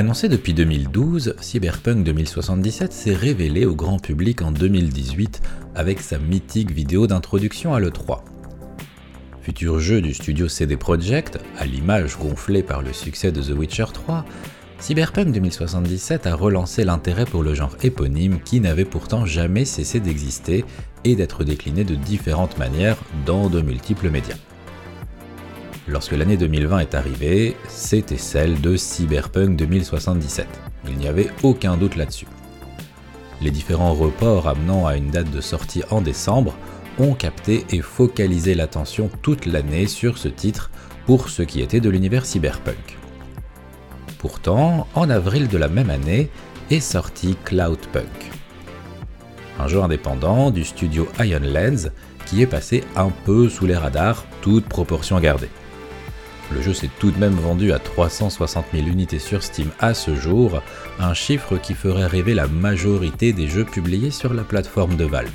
Annoncé depuis 2012, Cyberpunk 2077 s'est révélé au grand public en 2018 avec sa mythique vidéo d'introduction à l'E3. Futur jeu du studio CD Projekt, à l'image gonflée par le succès de The Witcher 3, Cyberpunk 2077 a relancé l'intérêt pour le genre éponyme qui n'avait pourtant jamais cessé d'exister et d'être décliné de différentes manières dans de multiples médias. Lorsque l'année 2020 est arrivée, c'était celle de Cyberpunk 2077. Il n'y avait aucun doute là-dessus. Les différents reports amenant à une date de sortie en décembre ont capté et focalisé l'attention toute l'année sur ce titre pour ce qui était de l'univers cyberpunk. Pourtant, en avril de la même année est sorti Cloudpunk, un jeu indépendant du studio Iron Lens qui est passé un peu sous les radars, toute proportion gardée. Le jeu s'est tout de même vendu à 360 000 unités sur Steam à ce jour, un chiffre qui ferait rêver la majorité des jeux publiés sur la plateforme de Valve.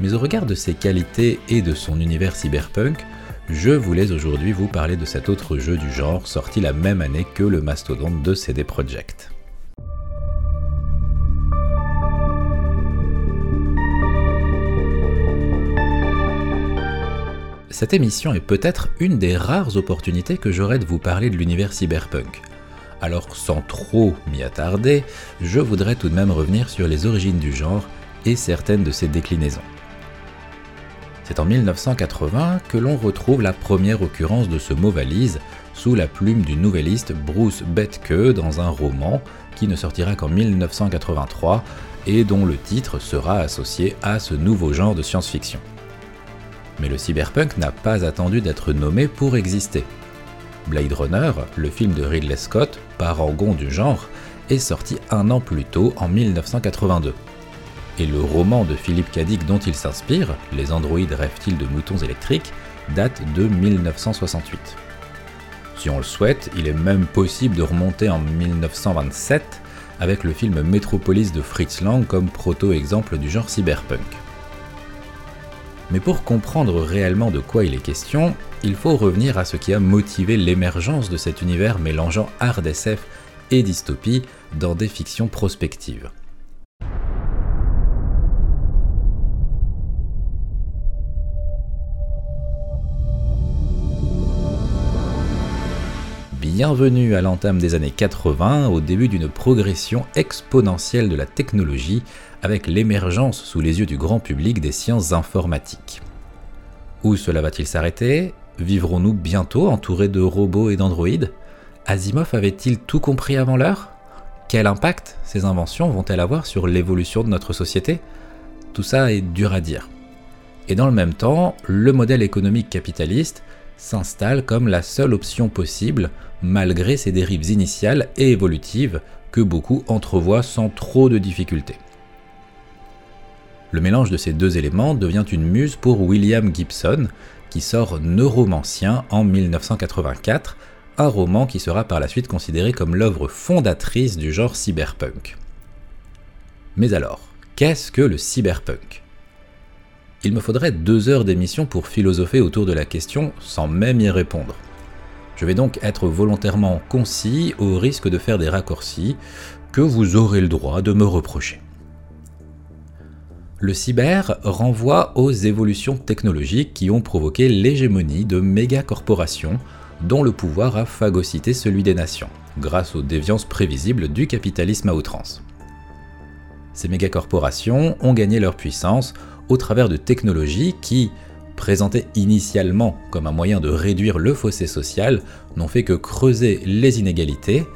Mais au regard de ses qualités et de son univers cyberpunk, je voulais aujourd'hui vous parler de cet autre jeu du genre sorti la même année que le mastodonte de CD Projekt. Cette émission est peut-être une des rares opportunités que j'aurai de vous parler de l'univers cyberpunk. Alors sans trop m'y attarder, je voudrais tout de même revenir sur les origines du genre et certaines de ses déclinaisons. C'est en 1980 que l'on retrouve la première occurrence de ce mot valise sous la plume du nouvelliste Bruce Betke dans un roman qui ne sortira qu'en 1983 et dont le titre sera associé à ce nouveau genre de science-fiction. Mais le cyberpunk n'a pas attendu d'être nommé pour exister. Blade Runner, le film de Ridley Scott, parangon du genre, est sorti un an plus tôt en 1982. Et le roman de Philippe Cadic dont il s'inspire, Les androïdes rêvent-ils de moutons électriques, date de 1968. Si on le souhaite, il est même possible de remonter en 1927 avec le film Metropolis de Fritz Lang comme proto-exemple du genre cyberpunk. Mais pour comprendre réellement de quoi il est question, il faut revenir à ce qui a motivé l'émergence de cet univers mélangeant hard SF et dystopie dans des fictions prospectives. Bienvenue à l'entame des années 80, au début d'une progression exponentielle de la technologie avec l'émergence sous les yeux du grand public des sciences informatiques. Où cela va-t-il s'arrêter? Vivrons-nous bientôt entourés de robots et d'androïdes? Asimov avait-il tout compris avant l'heure? Quel impact ces inventions vont-elles avoir sur l'évolution de notre société? Tout ça est dur à dire. Et dans le même temps, le modèle économique capitaliste s'installe comme la seule option possible malgré ses dérives initiales et évolutives que beaucoup entrevoient sans trop de difficultés. Le mélange de ces deux éléments devient une muse pour William Gibson, qui sort Neuromancien en 1984, un roman qui sera par la suite considéré comme l'œuvre fondatrice du genre cyberpunk. Mais alors, qu'est-ce que le cyberpunk? Il me faudrait deux heures d'émission pour philosopher autour de la question sans même y répondre. Je vais donc être volontairement concis au risque de faire des raccourcis que vous aurez le droit de me reprocher. Le cyber renvoie aux évolutions technologiques qui ont provoqué l'hégémonie de méga-corporations dont le pouvoir a phagocyté celui des nations, grâce aux déviances prévisibles du capitalisme à outrance. Ces mégacorporations ont gagné leur puissance au travers de technologies qui, présentées initialement comme un moyen de réduire le fossé social, n'ont fait que creuser les inégalités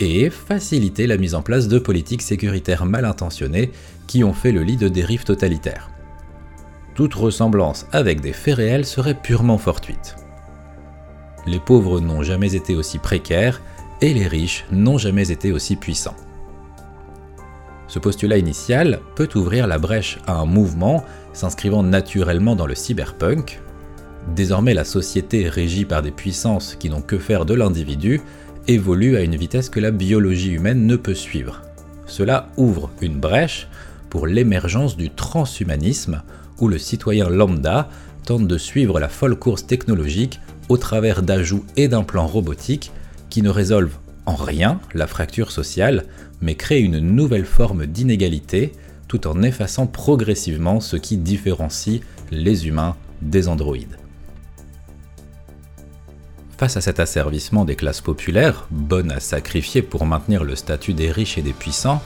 et faciliter la mise en place de politiques sécuritaires mal intentionnées qui ont fait le lit de dérives totalitaires. Toute ressemblance avec des faits réels serait purement fortuite. Les pauvres n'ont jamais été aussi précaires et les riches n'ont jamais été aussi puissants. Ce postulat initial peut ouvrir la brèche à un mouvement s'inscrivant naturellement dans le cyberpunk. Désormais, la société régie par des puissances qui n'ont que faire de l'individu évolue à une vitesse que la biologie humaine ne peut suivre. Cela ouvre une brèche pour l'émergence du transhumanisme, où le citoyen lambda tente de suivre la folle course technologique au travers d'ajouts et d'implants robotiques qui ne résolvent en rien la fracture sociale, mais crée une nouvelle forme d'inégalité tout en effaçant progressivement ce qui différencie les humains des androïdes. Face à cet asservissement des classes populaires, bonnes à sacrifier pour maintenir le statut des riches et des puissants,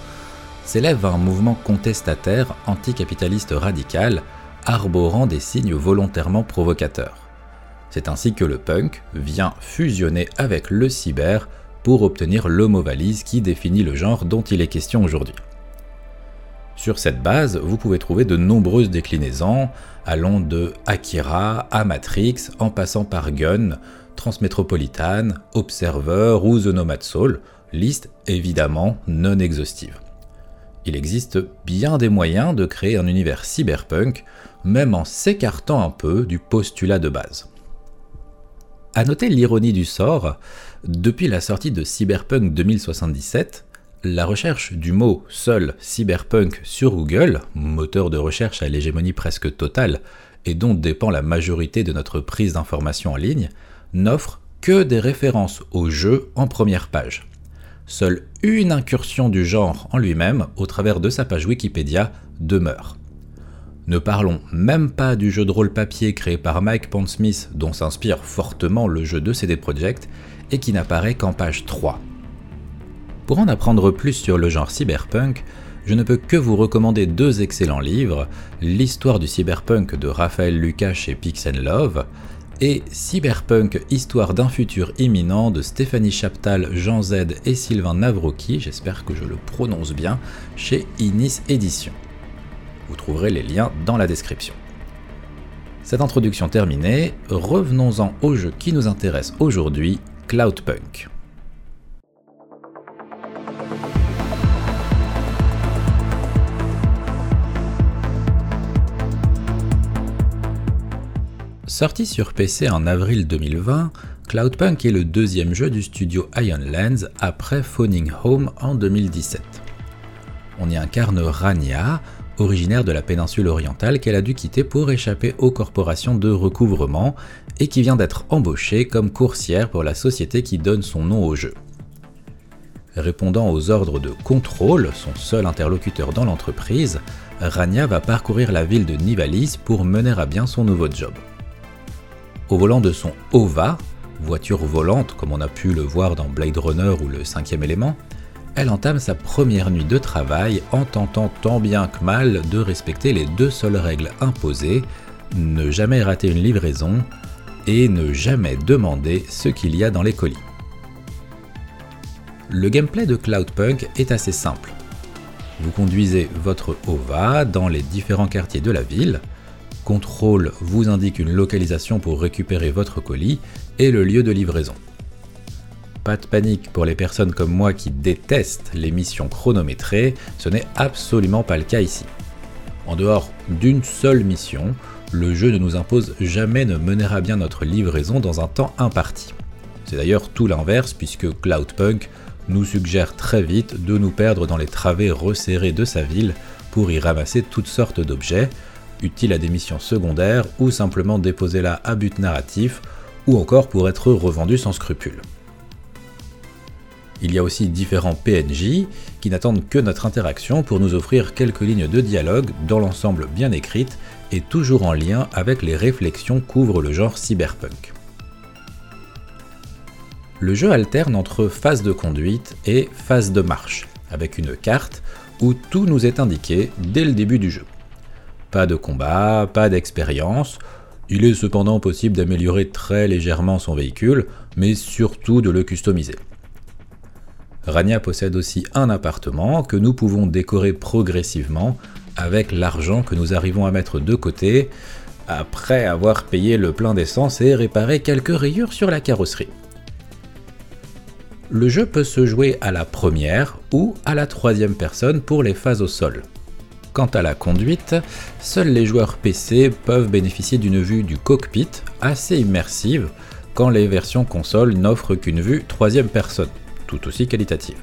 s'élève un mouvement contestataire anticapitaliste radical, arborant des signes volontairement provocateurs. C'est ainsi que le punk vient fusionner avec le cyber pour obtenir le mot valise qui définit le genre dont il est question aujourd'hui. Sur cette base, vous pouvez trouver de nombreuses déclinaisons, allant de Akira à Matrix, en passant par Gun, Transmétropolitan, Observer ou The Nomad Soul, liste évidemment non exhaustive. Il existe bien des moyens de créer un univers cyberpunk, même en s'écartant un peu du postulat de base. A noter l'ironie du sort, depuis la sortie de Cyberpunk 2077, la recherche du mot seul cyberpunk sur Google, moteur de recherche à l'hégémonie presque totale et dont dépend la majorité de notre prise d'informations en ligne, n'offre que des références au jeu en première page. Seule une incursion du genre en lui-même, au travers de sa page Wikipédia, demeure. Ne parlons même pas du jeu de rôle papier créé par Mike Pondsmith dont s'inspire fortement le jeu de CD Projekt et qui n'apparaît qu'en page 3. Pour en apprendre plus sur le genre cyberpunk, je ne peux que vous recommander deux excellents livres, L'histoire du cyberpunk de Raphaël Lucas chez Pixel Love et Cyberpunk Histoire d'un futur imminent de Stéphanie Chaptal, Jean Z et Sylvain Navroki, j'espère que je le prononce bien, chez Inis Éditions. Vous trouverez les liens dans la description. Cette introduction terminée, revenons-en au jeu qui nous intéresse aujourd'hui, Cloudpunk. Sorti sur PC en avril 2020, Cloudpunk est le deuxième jeu du studio Ion Lens après Phoning Home en 2017. On y incarne Rania, originaire de la péninsule orientale qu'elle a dû quitter pour échapper aux corporations de recouvrement et qui vient d'être embauchée comme coursière pour la société qui donne son nom au jeu. Répondant aux ordres de contrôle, son seul interlocuteur dans l'entreprise, Rania va parcourir la ville de Nivalis pour mener à bien son nouveau job. Au volant de son OVA, voiture volante comme on a pu le voir dans Blade Runner ou le cinquième élément, elle entame sa première nuit de travail en tentant tant bien que mal de respecter les deux seules règles imposées, ne jamais rater une livraison et ne jamais demander ce qu'il y a dans les colis. Le gameplay de Cloudpunk est assez simple. Vous conduisez votre OVA dans les différents quartiers de la ville, Contrôle vous indique une localisation pour récupérer votre colis et le lieu de livraison. Pas de panique pour les personnes comme moi qui détestent les missions chronométrées, ce n'est absolument pas le cas ici. En dehors d'une seule mission, le jeu ne nous impose jamais de mener à bien notre livraison dans un temps imparti. C'est d'ailleurs tout l'inverse puisque Cloudpunk nous suggère très vite de nous perdre dans les travées resserrées de sa ville pour y ramasser toutes sortes d'objets, utile à des missions secondaires ou simplement déposer là à but narratif ou encore pour être revendu sans scrupule. Il y a aussi différents PNJ qui n'attendent que notre interaction pour nous offrir quelques lignes de dialogue dans l'ensemble bien écrites et toujours en lien avec les réflexions qu'ouvre le genre cyberpunk. Le jeu alterne entre phase de conduite et phase de marche, avec une carte où tout nous est indiqué dès le début du jeu. Pas de combat, pas d'expérience. Il est cependant possible d'améliorer très légèrement son véhicule, mais surtout de le customiser. Rania possède aussi un appartement que nous pouvons décorer progressivement avec l'argent que nous arrivons à mettre de côté après avoir payé le plein d'essence et réparé quelques rayures sur la carrosserie. Le jeu peut se jouer à la première ou à la troisième personne pour les phases au sol. Quant à la conduite, seuls les joueurs PC peuvent bénéficier d'une vue du cockpit assez immersive quand les versions console n'offrent qu'une vue troisième personne, tout aussi qualitative.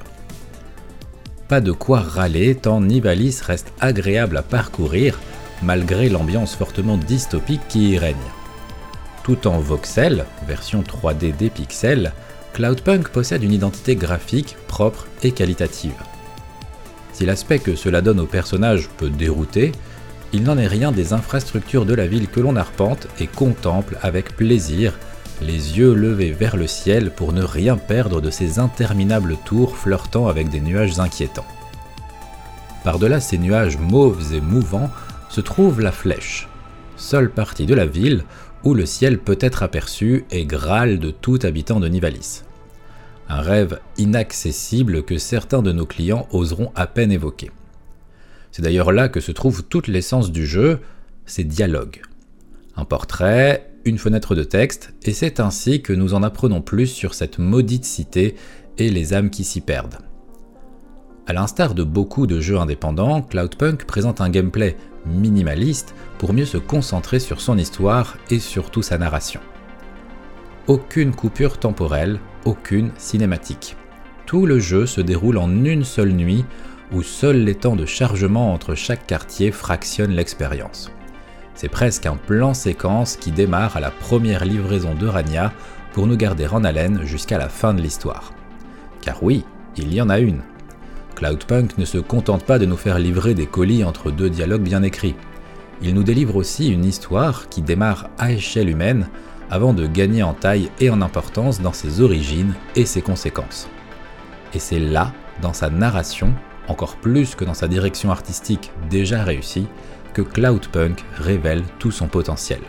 Pas de quoi râler tant Nivalis reste agréable à parcourir malgré l'ambiance fortement dystopique qui y règne. Tout en voxel, version 3D des pixels, Cloudpunk possède une identité graphique propre et qualitative. Si l'aspect que cela donne au personnage peut dérouter, il n'en est rien des infrastructures de la ville que l'on arpente et contemple avec plaisir, les yeux levés vers le ciel pour ne rien perdre de ces interminables tours flirtant avec des nuages inquiétants. Par-delà ces nuages mauves et mouvants se trouve la Flèche, seule partie de la ville où le ciel peut être aperçu et Graal de tout habitant de Nivalis. Un rêve inaccessible que certains de nos clients oseront à peine évoquer. C'est d'ailleurs là que se trouve toute l'essence du jeu, ces dialogues. Un portrait, une fenêtre de texte, et c'est ainsi que nous en apprenons plus sur cette maudite cité et les âmes qui s'y perdent. A l'instar de beaucoup de jeux indépendants, Cloudpunk présente un gameplay minimaliste pour mieux se concentrer sur son histoire et surtout sa narration. Aucune coupure temporelle, aucune cinématique. Tout le jeu se déroule en une seule nuit où seuls les temps de chargement entre chaque quartier fractionnent l'expérience. C'est presque un plan séquence qui démarre à la première livraison de Rania pour nous garder en haleine jusqu'à la fin de l'histoire. Car oui, il y en a une. Cloudpunk ne se contente pas de nous faire livrer des colis entre deux dialogues bien écrits. Il nous délivre aussi une histoire qui démarre à échelle humaine avant de gagner en taille et en importance dans ses origines et ses conséquences. Et c'est là, dans sa narration, encore plus que dans sa direction artistique déjà réussie, Cloudpunk révèle tout son potentiel.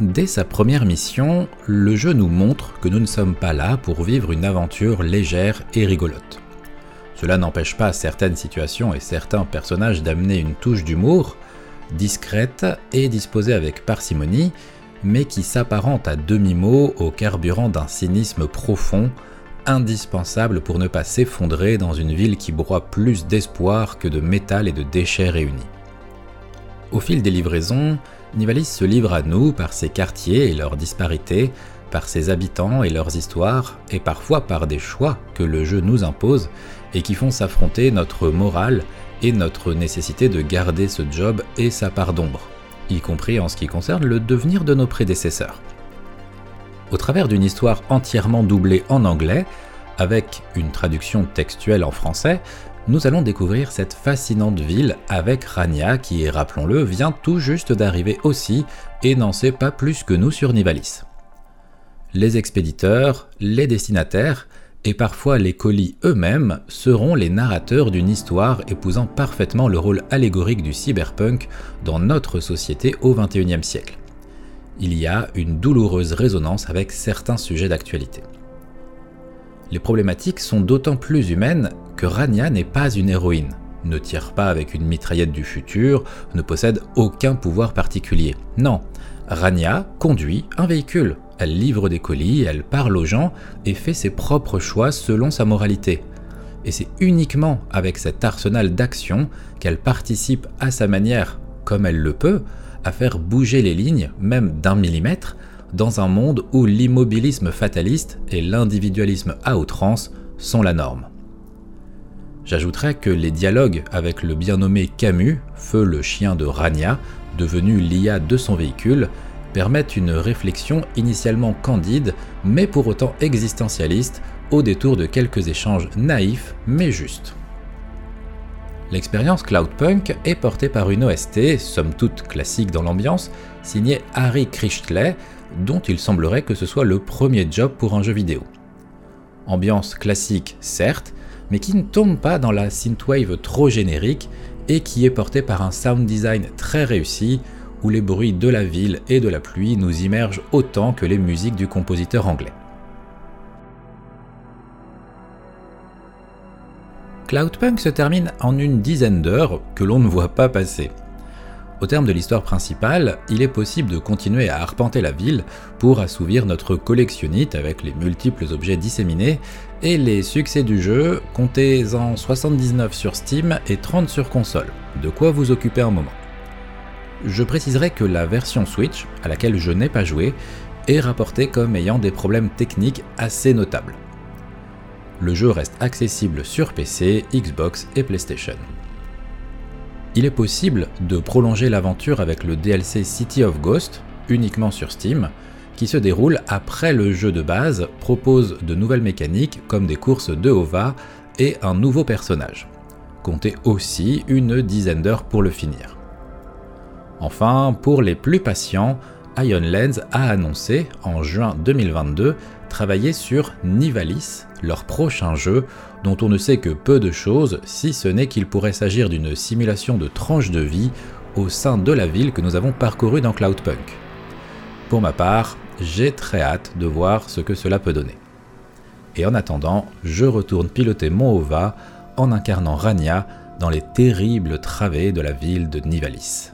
Dès sa première mission, le jeu nous montre que nous ne sommes pas là pour vivre une aventure légère et rigolote. Cela n'empêche pas certaines situations et certains personnages d'amener une touche d'humour, discrète et disposée avec parcimonie, mais qui s'apparente à demi-mot au carburant d'un cynisme profond, indispensable pour ne pas s'effondrer dans une ville qui broie plus d'espoir que de métal et de déchets réunis. Au fil des livraisons, Nivalis se livre à nous par ses quartiers et leurs disparités, par ses habitants et leurs histoires, et parfois par des choix que le jeu nous impose et qui font s'affronter notre morale et notre nécessité de garder ce job et sa part d'ombre, y compris en ce qui concerne le devenir de nos prédécesseurs. Au travers d'une histoire entièrement doublée en anglais, avec une traduction textuelle en français, nous allons découvrir cette fascinante ville avec Rania qui, rappelons-le, vient tout juste d'arriver aussi et n'en sait pas plus que nous sur Nivalis. Les expéditeurs, les destinataires et parfois les colis eux-mêmes seront les narrateurs d'une histoire épousant parfaitement le rôle allégorique du cyberpunk dans notre société au XXIe siècle. Il y a une douloureuse résonance avec certains sujets d'actualité. Les problématiques sont d'autant plus humaines que Rania n'est pas une héroïne, ne tire pas avec une mitraillette du futur, ne possède aucun pouvoir particulier. Non, Rania conduit un véhicule, elle livre des colis, elle parle aux gens et fait ses propres choix selon sa moralité. Et c'est uniquement avec cet arsenal d'action qu'elle participe à sa manière, comme elle le peut, à faire bouger les lignes, même d'un millimètre, dans un monde où l'immobilisme fataliste et l'individualisme à outrance sont la norme. J'ajouterais que les dialogues avec le bien nommé Camus, feu le chien de Rania, devenu l'IA de son véhicule, permettent une réflexion initialement candide, mais pour autant existentialiste, au détour de quelques échanges naïfs mais justes. L'expérience Cloudpunk est portée par une OST, somme toute classique dans l'ambiance, signée Harry Christley, dont il semblerait que ce soit le premier job pour un jeu vidéo. Ambiance classique certes, mais qui ne tombe pas dans la synthwave trop générique et qui est portée par un sound design très réussi, où les bruits de la ville et de la pluie nous immergent autant que les musiques du compositeur anglais. Cloudpunk se termine en une dizaine d'heures que l'on ne voit pas passer. Au terme de l'histoire principale, il est possible de continuer à arpenter la ville pour assouvir notre collectionnite avec les multiples objets disséminés et les succès du jeu, comptez en 79 sur Steam et 30 sur console, de quoi vous occuper un moment. Je préciserai que la version Switch, à laquelle je n'ai pas joué, est rapportée comme ayant des problèmes techniques assez notables. Le jeu reste accessible sur PC, Xbox et PlayStation il est possible de prolonger l'aventure avec le DLC City of Ghost, uniquement sur Steam, qui se déroule après le jeu de base, propose de nouvelles mécaniques comme des courses de Hova et un nouveau personnage. Comptez aussi une dizaine d'heures pour le finir. Enfin, pour les plus patients, Ion Lens a annoncé en juin 2022 travailler sur Nivalis, leur prochain jeu, dont on ne sait que peu de choses, si ce n'est qu'il pourrait s'agir d'une simulation de tranche de vie au sein de la ville que nous avons parcourue dans Cloudpunk. Pour ma part, j'ai très hâte de voir ce que cela peut donner. Et en attendant, je retourne piloter mon Ova en incarnant Rania dans les terribles travées de la ville de Nivalis.